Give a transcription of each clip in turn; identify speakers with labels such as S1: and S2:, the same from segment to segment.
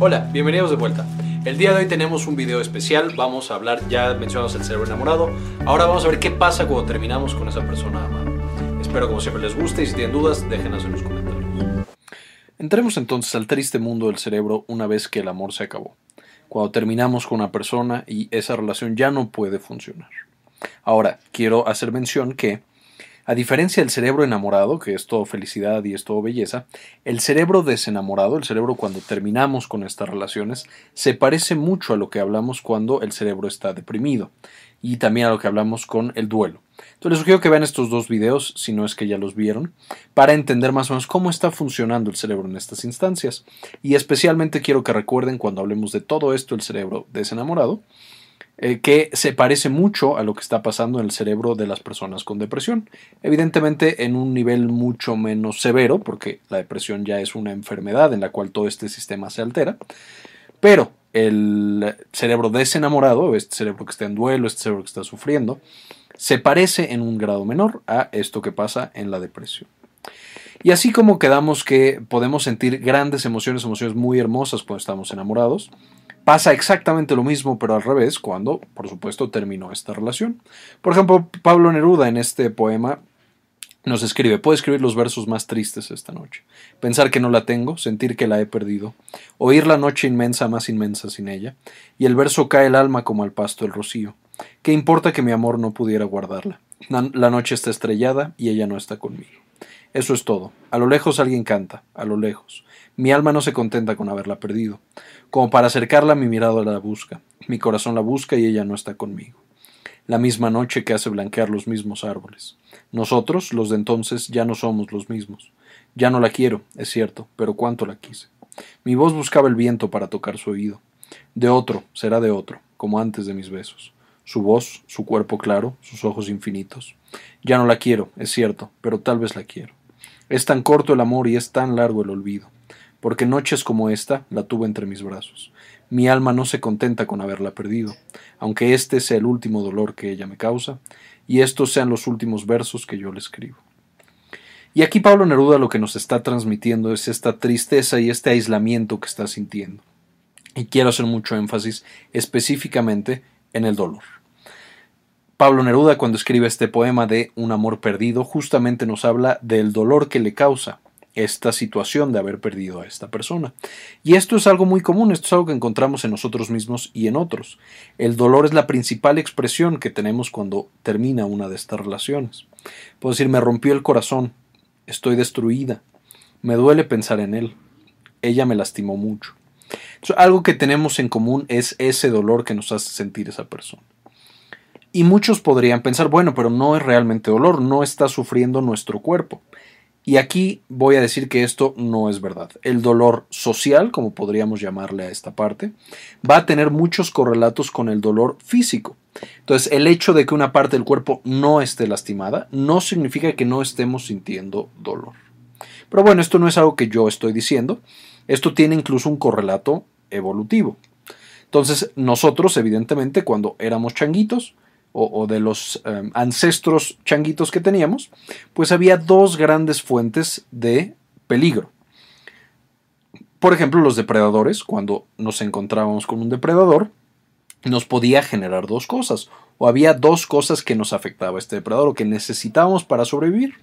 S1: Hola, bienvenidos de vuelta. El día de hoy tenemos un video especial, vamos a hablar, ya mencionamos el cerebro enamorado, ahora vamos a ver qué pasa cuando terminamos con esa persona amada. Espero como siempre les guste y si tienen dudas, déjenlas en los comentarios.
S2: Entremos entonces al triste mundo del cerebro una vez que el amor se acabó, cuando terminamos con una persona y esa relación ya no puede funcionar. Ahora, quiero hacer mención que a diferencia del cerebro enamorado, que es todo felicidad y es todo belleza, el cerebro desenamorado, el cerebro cuando terminamos con estas relaciones, se parece mucho a lo que hablamos cuando el cerebro está deprimido y también a lo que hablamos con el duelo. Entonces les sugiero que vean estos dos videos, si no es que ya los vieron, para entender más o menos cómo está funcionando el cerebro en estas instancias. Y especialmente quiero que recuerden cuando hablemos de todo esto, el cerebro desenamorado, eh, que se parece mucho a lo que está pasando en el cerebro de las personas con depresión. Evidentemente en un nivel mucho menos severo, porque la depresión ya es una enfermedad en la cual todo este sistema se altera, pero el cerebro desenamorado, este cerebro que está en duelo, este cerebro que está sufriendo, se parece en un grado menor a esto que pasa en la depresión. Y así como quedamos que podemos sentir grandes emociones, emociones muy hermosas cuando estamos enamorados, Pasa exactamente lo mismo, pero al revés, cuando, por supuesto, terminó esta relación. Por ejemplo, Pablo Neruda en este poema nos escribe, puedo escribir los versos más tristes esta noche. Pensar que no la tengo, sentir que la he perdido, oír la noche inmensa más inmensa sin ella, y el verso cae el alma como al pasto el rocío. ¿Qué importa que mi amor no pudiera guardarla? La noche está estrellada y ella no está conmigo. Eso es todo. A lo lejos alguien canta, a lo lejos. Mi alma no se contenta con haberla perdido. Como para acercarla mi mirada la busca, mi corazón la busca y ella no está conmigo. La misma noche que hace blanquear los mismos árboles. Nosotros, los de entonces, ya no somos los mismos. Ya no la quiero, es cierto, pero cuánto la quise. Mi voz buscaba el viento para tocar su oído. De otro, será de otro, como antes de mis besos. Su voz, su cuerpo claro, sus ojos infinitos. Ya no la quiero, es cierto, pero tal vez la quiero. Es tan corto el amor y es tan largo el olvido porque noches como esta la tuve entre mis brazos. Mi alma no se contenta con haberla perdido, aunque este sea el último dolor que ella me causa, y estos sean los últimos versos que yo le escribo. Y aquí Pablo Neruda lo que nos está transmitiendo es esta tristeza y este aislamiento que está sintiendo. Y quiero hacer mucho énfasis específicamente en el dolor. Pablo Neruda cuando escribe este poema de Un amor perdido justamente nos habla del dolor que le causa esta situación de haber perdido a esta persona. Y esto es algo muy común, esto es algo que encontramos en nosotros mismos y en otros. El dolor es la principal expresión que tenemos cuando termina una de estas relaciones. Puedo decir, me rompió el corazón, estoy destruida, me duele pensar en él, ella me lastimó mucho. algo que tenemos en común es ese dolor que nos hace sentir esa persona. Y muchos podrían pensar, bueno, pero no es realmente dolor, no está sufriendo nuestro cuerpo. Y aquí voy a decir que esto no es verdad. El dolor social, como podríamos llamarle a esta parte, va a tener muchos correlatos con el dolor físico. Entonces, el hecho de que una parte del cuerpo no esté lastimada no significa que no estemos sintiendo dolor. Pero bueno, esto no es algo que yo estoy diciendo. Esto tiene incluso un correlato evolutivo. Entonces, nosotros, evidentemente, cuando éramos changuitos, o, de los em, ancestros changuitos que teníamos, pues había dos grandes fuentes de peligro. Por ejemplo, los depredadores, cuando nos encontrábamos con un depredador, nos podía generar dos cosas, o había dos cosas que nos afectaba este depredador o que necesitábamos para sobrevivir.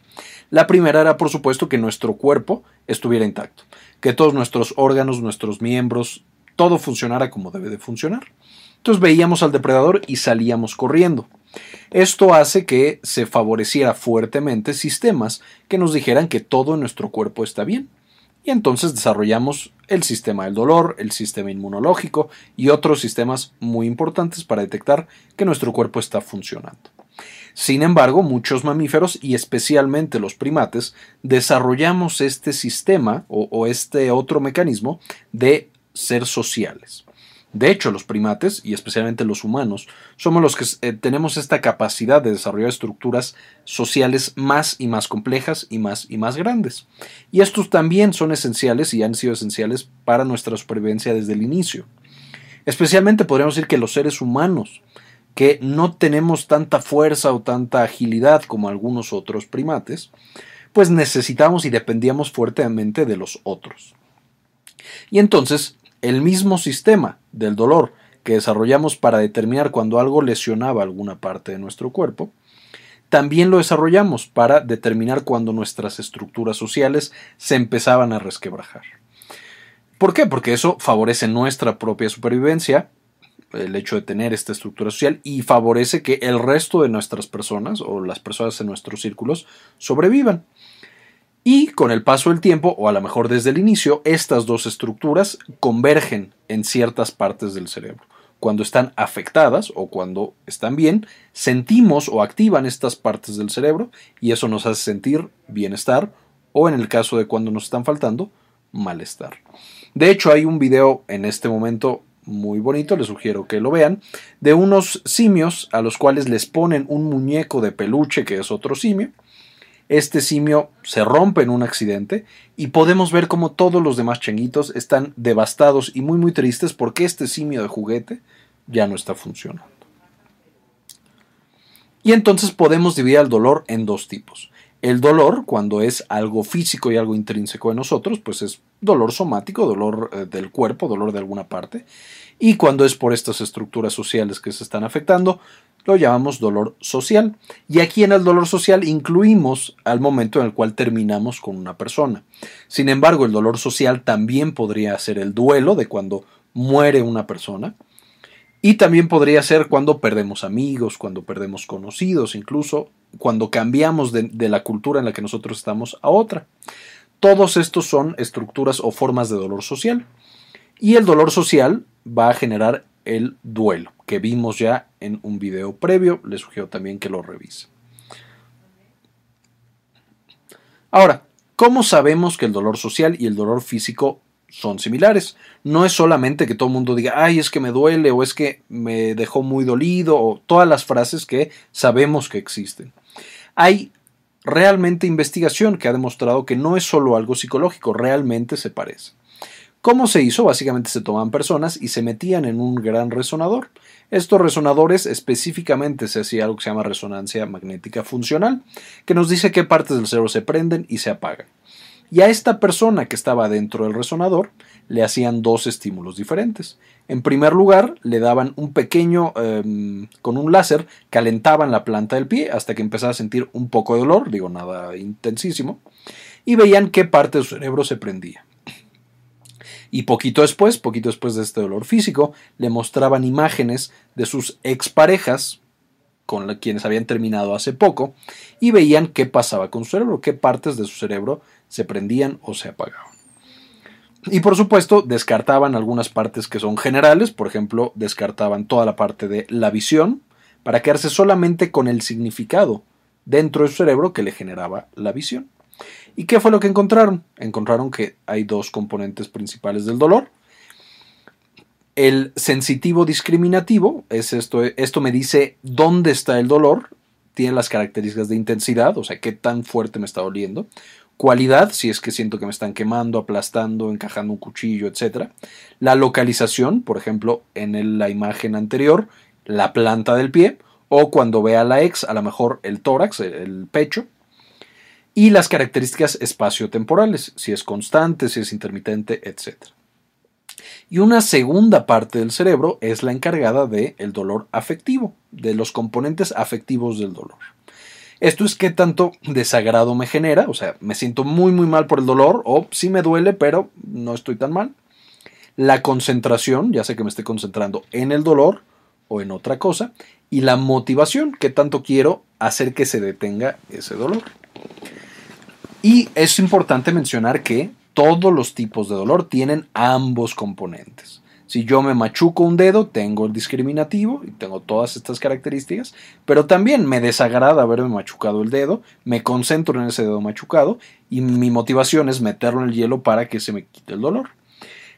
S2: La primera era, por supuesto, que nuestro cuerpo estuviera intacto, que todos nuestros órganos, nuestros miembros, todo funcionara como debe de funcionar. Entonces veíamos al depredador y salíamos corriendo. Esto hace que se favoreciera fuertemente sistemas que nos dijeran que todo nuestro cuerpo está bien. Y entonces desarrollamos el sistema del dolor, el sistema inmunológico y otros sistemas muy importantes para detectar que nuestro cuerpo está funcionando. Sin embargo, muchos mamíferos y especialmente los primates desarrollamos este sistema o, o este otro mecanismo de ser sociales. De hecho, los primates, y especialmente los humanos, somos los que eh, tenemos esta capacidad de desarrollar estructuras sociales más y más complejas y más y más grandes. Y estos también son esenciales y han sido esenciales para nuestra supervivencia desde el inicio. Especialmente podríamos decir que los seres humanos, que no tenemos tanta fuerza o tanta agilidad como algunos otros primates, pues necesitamos y dependíamos fuertemente de los otros. Y entonces el mismo sistema del dolor que desarrollamos para determinar cuando algo lesionaba alguna parte de nuestro cuerpo, también lo desarrollamos para determinar cuando nuestras estructuras sociales se empezaban a resquebrajar. ¿Por qué? Porque eso favorece nuestra propia supervivencia, el hecho de tener esta estructura social, y favorece que el resto de nuestras personas o las personas en nuestros círculos sobrevivan. Y con el paso del tiempo, o a lo mejor desde el inicio, estas dos estructuras convergen en ciertas partes del cerebro. Cuando están afectadas o cuando están bien, sentimos o activan estas partes del cerebro y eso nos hace sentir bienestar o en el caso de cuando nos están faltando, malestar. De hecho, hay un video en este momento muy bonito, les sugiero que lo vean, de unos simios a los cuales les ponen un muñeco de peluche que es otro simio este simio se rompe en un accidente y podemos ver como todos los demás changuitos están devastados y muy muy tristes porque este simio de juguete ya no está funcionando. Y entonces podemos dividir el dolor en dos tipos. El dolor, cuando es algo físico y algo intrínseco de nosotros, pues es dolor somático, dolor eh, del cuerpo, dolor de alguna parte. Y cuando es por estas estructuras sociales que se están afectando, lo llamamos dolor social. Y aquí en el dolor social incluimos al momento en el cual terminamos con una persona. Sin embargo, el dolor social también podría ser el duelo de cuando muere una persona. Y también podría ser cuando perdemos amigos, cuando perdemos conocidos, incluso cuando cambiamos de, de la cultura en la que nosotros estamos a otra. Todos estos son estructuras o formas de dolor social. Y el dolor social va a generar el duelo, que vimos ya en un video previo, les sugiero también que lo revise. Ahora, ¿cómo sabemos que el dolor social y el dolor físico son similares? No es solamente que todo el mundo diga, ay, es que me duele o es que me dejó muy dolido o todas las frases que sabemos que existen. Hay realmente investigación que ha demostrado que no es solo algo psicológico, realmente se parece. ¿Cómo se hizo? Básicamente se tomaban personas y se metían en un gran resonador. Estos resonadores específicamente se hacía algo que se llama resonancia magnética funcional, que nos dice qué partes del cerebro se prenden y se apagan. Y a esta persona que estaba dentro del resonador le hacían dos estímulos diferentes. En primer lugar, le daban un pequeño, em, con un láser, calentaban la planta del pie hasta que empezaba a sentir un poco de dolor, digo nada intensísimo, y veían qué parte de su cerebro se prendía. Y poquito después, poquito después de este dolor físico, le mostraban imágenes de sus exparejas con quienes habían terminado hace poco y veían qué pasaba con su cerebro, qué partes de su cerebro se prendían o se apagaban. Y por supuesto, descartaban algunas partes que son generales, por ejemplo, descartaban toda la parte de la visión para quedarse solamente con el significado dentro de su cerebro que le generaba la visión. ¿Y qué fue lo que encontraron? Encontraron que hay dos componentes principales del dolor. El sensitivo discriminativo es esto, esto me dice dónde está el dolor, tiene las características de intensidad, o sea, qué tan fuerte me está doliendo. Cualidad, si es que siento que me están quemando, aplastando, encajando un cuchillo, etc. La localización, por ejemplo, en la imagen anterior, la planta del pie, o cuando vea la ex, a lo mejor el tórax, el pecho y las características espaciotemporales, si es constante, si es intermitente, etc. Y una segunda parte del cerebro es la encargada del el dolor afectivo, de los componentes afectivos del dolor. Esto es qué tanto desagrado me genera, o sea, me siento muy muy mal por el dolor o sí me duele, pero no estoy tan mal. La concentración, ya sé que me estoy concentrando en el dolor o en otra cosa. Y la motivación, qué tanto quiero hacer que se detenga ese dolor. Y es importante mencionar que todos los tipos de dolor tienen ambos componentes. Si yo me machuco un dedo, tengo el discriminativo y tengo todas estas características, pero también me desagrada haberme machucado el dedo, me concentro en ese dedo machucado y mi motivación es meterlo en el hielo para que se me quite el dolor.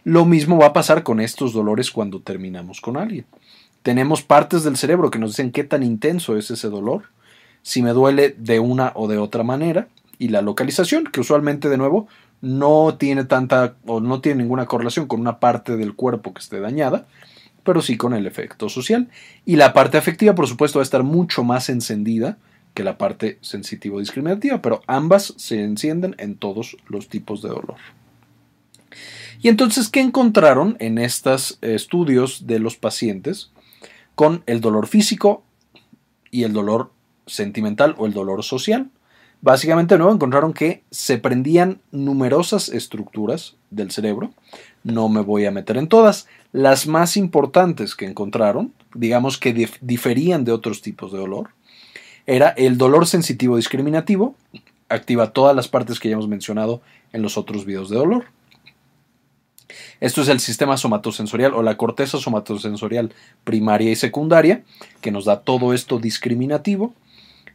S2: Lo mismo va a pasar con estos dolores cuando terminamos con alguien. Tenemos partes del cerebro que nos dicen qué tan intenso es ese dolor, si me duele de una o de otra manera, y la localización, que usualmente de nuevo no tiene tanta o no tiene ninguna correlación con una parte del cuerpo que esté dañada, pero sí con el efecto social. Y la parte afectiva, por supuesto, va a estar mucho más encendida que la parte sensitivo-discriminativa, pero ambas se encienden en todos los tipos de dolor. Y entonces, ¿qué encontraron en estos estudios de los pacientes con el dolor físico y el dolor sentimental o el dolor social? Básicamente, nuevo, encontraron que se prendían numerosas estructuras del cerebro. No me voy a meter en todas. Las más importantes que encontraron, digamos que diferían de otros tipos de dolor, era el dolor sensitivo discriminativo, activa todas las partes que ya hemos mencionado en los otros videos de dolor. Esto es el sistema somatosensorial o la corteza somatosensorial primaria y secundaria, que nos da todo esto discriminativo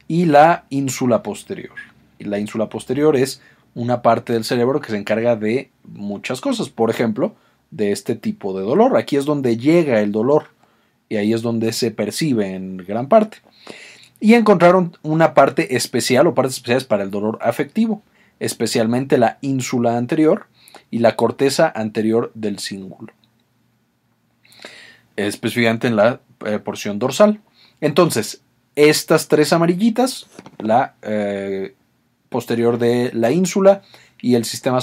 S2: y la ínsula posterior. Y la ínsula posterior es una parte del cerebro que se encarga de muchas cosas, por ejemplo, de este tipo de dolor. Aquí es donde llega el dolor y ahí es donde se percibe en gran parte. Y encontraron una parte especial o partes especiales para el dolor afectivo, especialmente la ínsula anterior y la corteza anterior del cíngulo, específicamente en la eh, porción dorsal. Entonces, estas tres amarillitas, la eh, posterior de la ínsula y el sistema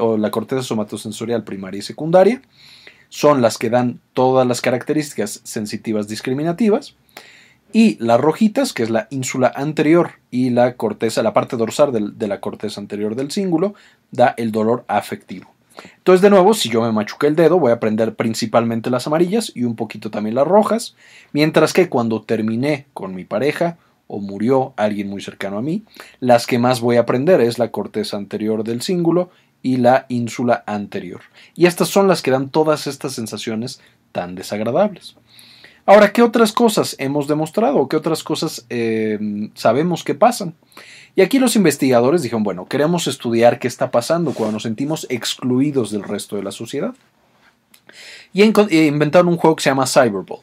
S2: o la corteza somatosensorial primaria y secundaria, son las que dan todas las características sensitivas discriminativas. Y las rojitas, que es la ínsula anterior y la corteza, la parte dorsal de la corteza anterior del cíngulo, da el dolor afectivo. Entonces, de nuevo, si yo me machuqué el dedo, voy a aprender principalmente las amarillas y un poquito también las rojas, mientras que cuando terminé con mi pareja o murió alguien muy cercano a mí, las que más voy a aprender es la corteza anterior del cíngulo y la ínsula anterior. Y estas son las que dan todas estas sensaciones tan desagradables. Ahora, ¿qué otras cosas hemos demostrado? ¿Qué otras cosas eh, sabemos que pasan? Y aquí los investigadores dijeron, bueno, queremos estudiar qué está pasando cuando nos sentimos excluidos del resto de la sociedad. Y inventaron un juego que se llama Cyberball.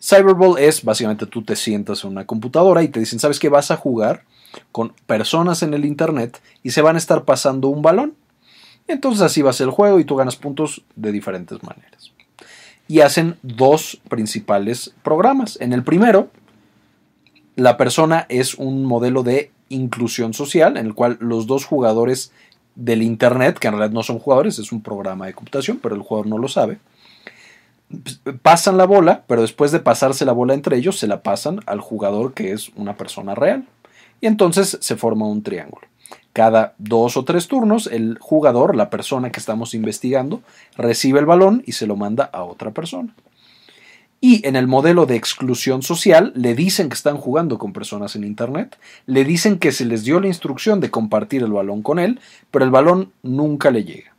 S2: Cyberball es básicamente tú te sientas en una computadora y te dicen, ¿sabes qué? Vas a jugar con personas en el Internet y se van a estar pasando un balón. entonces así va a ser el juego y tú ganas puntos de diferentes maneras. Y hacen dos principales programas. En el primero, la persona es un modelo de inclusión social en el cual los dos jugadores del Internet, que en realidad no son jugadores, es un programa de computación, pero el jugador no lo sabe, pasan la bola, pero después de pasarse la bola entre ellos, se la pasan al jugador que es una persona real. Y entonces se forma un triángulo. Cada dos o tres turnos, el jugador, la persona que estamos investigando, recibe el balón y se lo manda a otra persona. Y en el modelo de exclusión social le dicen que están jugando con personas en Internet, le dicen que se les dio la instrucción de compartir el balón con él, pero el balón nunca le llega.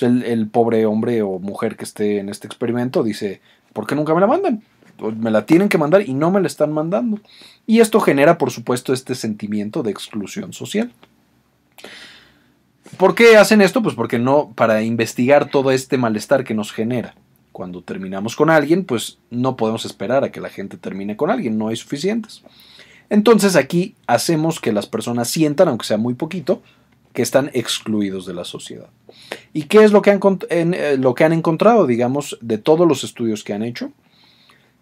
S2: El, pobre hombre o mujer que esté en este experimento dice, ¿por qué nunca me la mandan? Me la tienen que mandar y no me la están mandando. Y esto genera, por supuesto, este sentimiento de exclusión social. ¿Por qué hacen esto? Pues porque no, para investigar todo este malestar que nos genera. Cuando terminamos con alguien, pues no podemos esperar a que la gente termine con alguien, no hay suficientes. Entonces aquí hacemos que las personas sientan, aunque sea muy poquito, que están excluidos de la sociedad. ¿Y qué es lo que han, eh, lo que han encontrado, digamos, de todos los estudios que han hecho?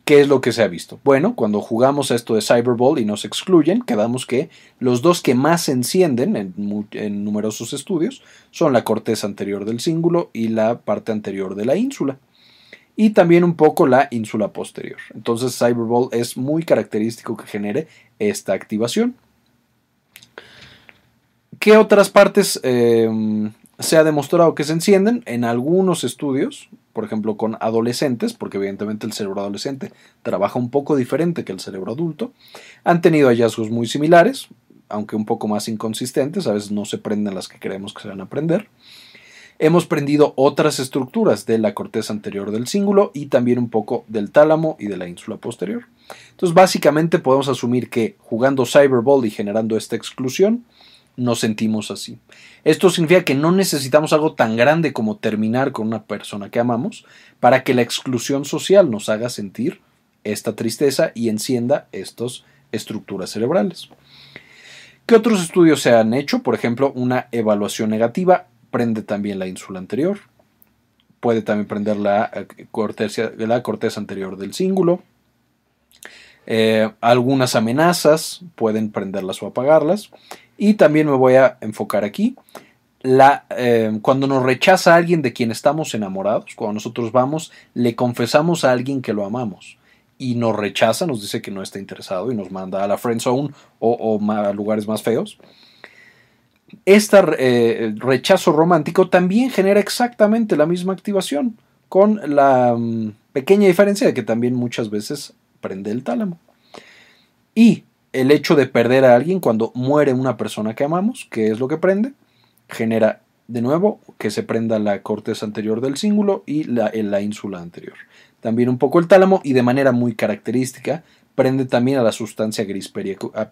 S2: ¿Qué es lo que se ha visto? Bueno, cuando jugamos esto de Cyberball y nos excluyen, quedamos que los dos que más se encienden en, en, numerosos estudios son la corteza anterior del cíngulo y la parte anterior de la ínsula. Y también un poco la ínsula posterior. Entonces Cyberball es muy característico que genere esta activación. ¿Qué otras partes eh, se ha demostrado que se encienden? En algunos estudios, por ejemplo con adolescentes, porque evidentemente el cerebro adolescente trabaja un poco diferente que el cerebro adulto, han tenido hallazgos muy similares, aunque un poco más inconsistentes, a veces no se prenden las que creemos que se van a prender. Hemos prendido otras estructuras de la corteza anterior del cíngulo y también un poco del tálamo y de la ínsula posterior. Entonces, básicamente podemos asumir que jugando Cyberball y generando esta exclusión, nos sentimos así. Esto significa que no necesitamos algo tan grande como terminar con una persona que amamos para que la exclusión social nos haga sentir esta tristeza y encienda estas estructuras cerebrales. ¿Qué otros estudios se han hecho? Por ejemplo, una evaluación negativa prende también la ínsula anterior. Puede también prender la eh, corteza, la corteza anterior del cíngulo. Eh, algunas amenazas pueden prenderlas o apagarlas. Y también me voy a enfocar aquí la, eh, cuando nos rechaza a alguien de quien estamos enamorados, cuando nosotros vamos, le confesamos a alguien que lo amamos y nos rechaza, nos dice que no está interesado y nos manda a la friend zone o, a lugares más feos. Este rechazo romántico también genera exactamente la misma activación, con la mm, pequeña diferencia de que también muchas veces prende el tálamo. Y el hecho de perder a alguien cuando muere una persona que amamos, que es lo que prende, genera de nuevo que se prenda la corteza anterior del cíngulo y la, la ínsula anterior. También un poco el tálamo y de manera muy característica prende también a la sustancia gris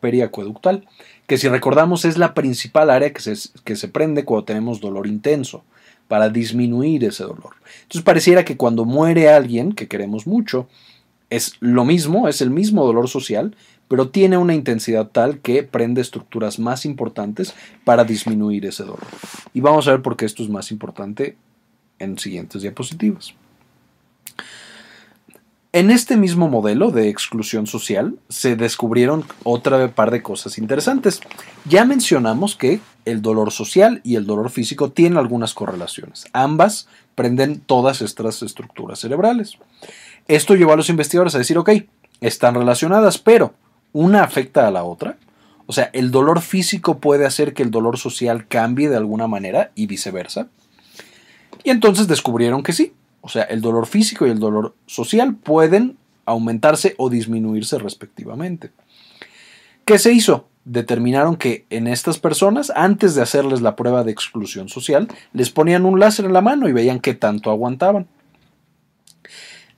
S2: periacueductal, que si recordamos es la principal área que se, que se prende cuando tenemos dolor intenso, para disminuir ese dolor. Entonces pareciera que cuando muere alguien que queremos mucho, es lo mismo, es el mismo dolor social, pero tiene una intensidad tal que prende estructuras más importantes para disminuir ese dolor. Y vamos a ver por qué esto es más importante en siguientes diapositivas. En este mismo modelo de exclusión social se descubrieron otra par de cosas interesantes. Ya mencionamos que el dolor social y el dolor físico tienen algunas correlaciones. Ambas prenden todas estas estructuras cerebrales. Esto llevó a los investigadores a decir, ok, están relacionadas, pero una afecta a la otra. O sea, el dolor físico puede hacer que el dolor social cambie de alguna manera y viceversa. Y entonces descubrieron que sí, o sea, el dolor físico y el dolor social pueden aumentarse o disminuirse respectivamente. ¿Qué se hizo? Determinaron que en estas personas, antes de hacerles la prueba de exclusión social, les ponían un láser en la mano y veían qué tanto aguantaban.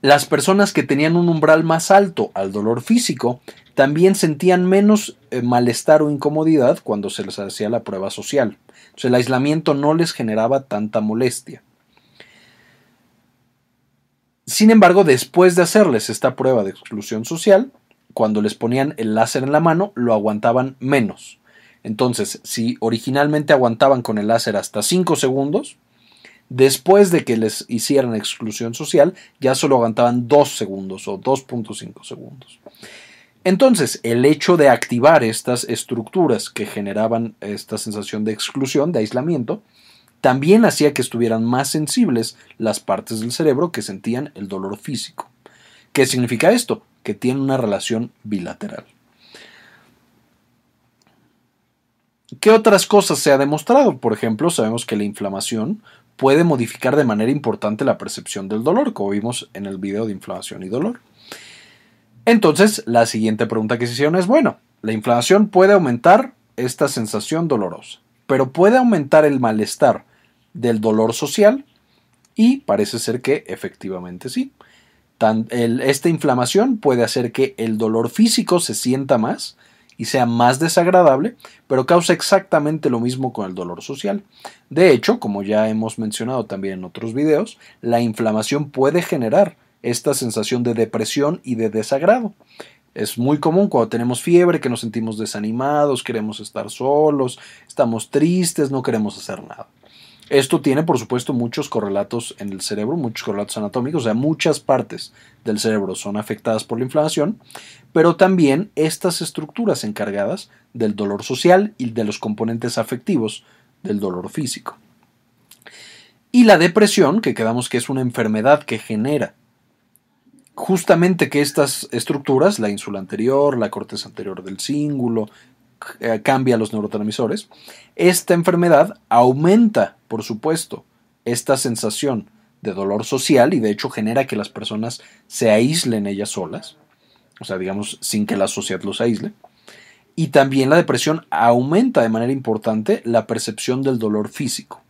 S2: Las personas que tenían un umbral más alto al dolor físico también sentían menos eh, malestar o incomodidad cuando se les hacía la prueba social. el aislamiento no les generaba tanta molestia. Sin embargo, después de hacerles esta prueba de exclusión social, cuando les ponían el láser en la mano, lo aguantaban menos. Entonces, si originalmente aguantaban con el láser hasta 5 segundos, después de que les hicieran exclusión social, ya solo aguantaban 2 segundos o 2.5 segundos. Entonces, el hecho de activar estas estructuras que generaban esta sensación de exclusión, de aislamiento, también hacía que estuvieran más sensibles las partes del cerebro que sentían el dolor físico. ¿Qué significa esto? Que tiene una relación bilateral. ¿Qué otras cosas se ha demostrado? Por ejemplo, sabemos que la inflamación puede modificar de manera importante la percepción del dolor, como vimos en el video de inflamación y dolor. Entonces, la siguiente pregunta que se hicieron es, bueno, la inflamación puede aumentar esta sensación dolorosa pero puede aumentar el malestar del dolor social y parece ser que efectivamente sí. esta inflamación puede hacer que el dolor físico se sienta más y sea más desagradable, pero causa exactamente lo mismo con el dolor social. De hecho, como ya hemos mencionado también en otros videos, la inflamación puede generar esta sensación de depresión y de desagrado. Es muy común cuando tenemos fiebre que nos sentimos desanimados, queremos estar solos, estamos tristes, no queremos hacer nada. Esto tiene, por supuesto, muchos correlatos en el cerebro, muchos correlatos anatómicos, o sea, muchas partes del cerebro son afectadas por la inflamación, pero también estas estructuras encargadas del dolor social y de los componentes afectivos del dolor físico. Y la depresión, que quedamos que es una enfermedad que genera justamente que estas estructuras, la ínsula anterior, la corteza anterior del cíngulo, eh, cambia los neurotransmisores, esta enfermedad aumenta, por supuesto, esta sensación de dolor social y de hecho genera que las personas se aíslen ellas solas, o sea, digamos, sin que la sociedad los aísle. Y también la depresión aumenta de manera importante la percepción del dolor físico.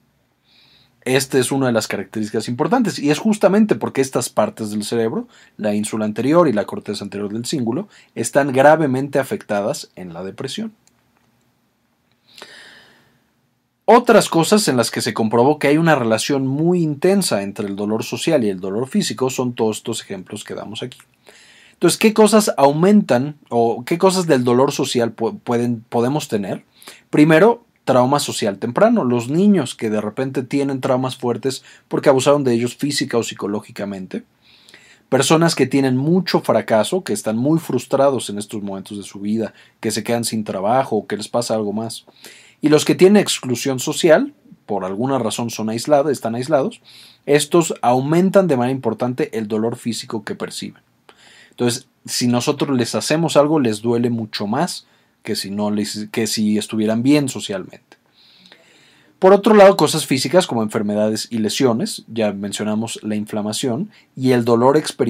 S2: Esta es una de las características importantes y es justamente porque estas partes del cerebro, la ínsula anterior y la corteza anterior del cíngulo, están gravemente afectadas en la depresión. Otras cosas en las que se comprobó que hay una relación muy intensa entre el dolor social y el dolor físico son todos estos ejemplos que damos aquí. Entonces, ¿qué cosas aumentan o qué cosas del dolor social pueden, podemos tener? Primero, trauma social temprano, los niños que de repente tienen traumas fuertes porque abusaron de ellos física o psicológicamente, personas que tienen mucho fracaso, que están muy frustrados en estos momentos de su vida, que se quedan sin trabajo o que les pasa algo más, y los que tienen exclusión social, por alguna razón son aislados, están aislados, estos aumentan de manera importante el dolor físico que perciben. Entonces, si nosotros les hacemos algo, les duele mucho más que si, no les, que si estuvieran bien socialmente. Por otro lado, cosas físicas como enfermedades y lesiones, ya mencionamos la inflamación y el dolor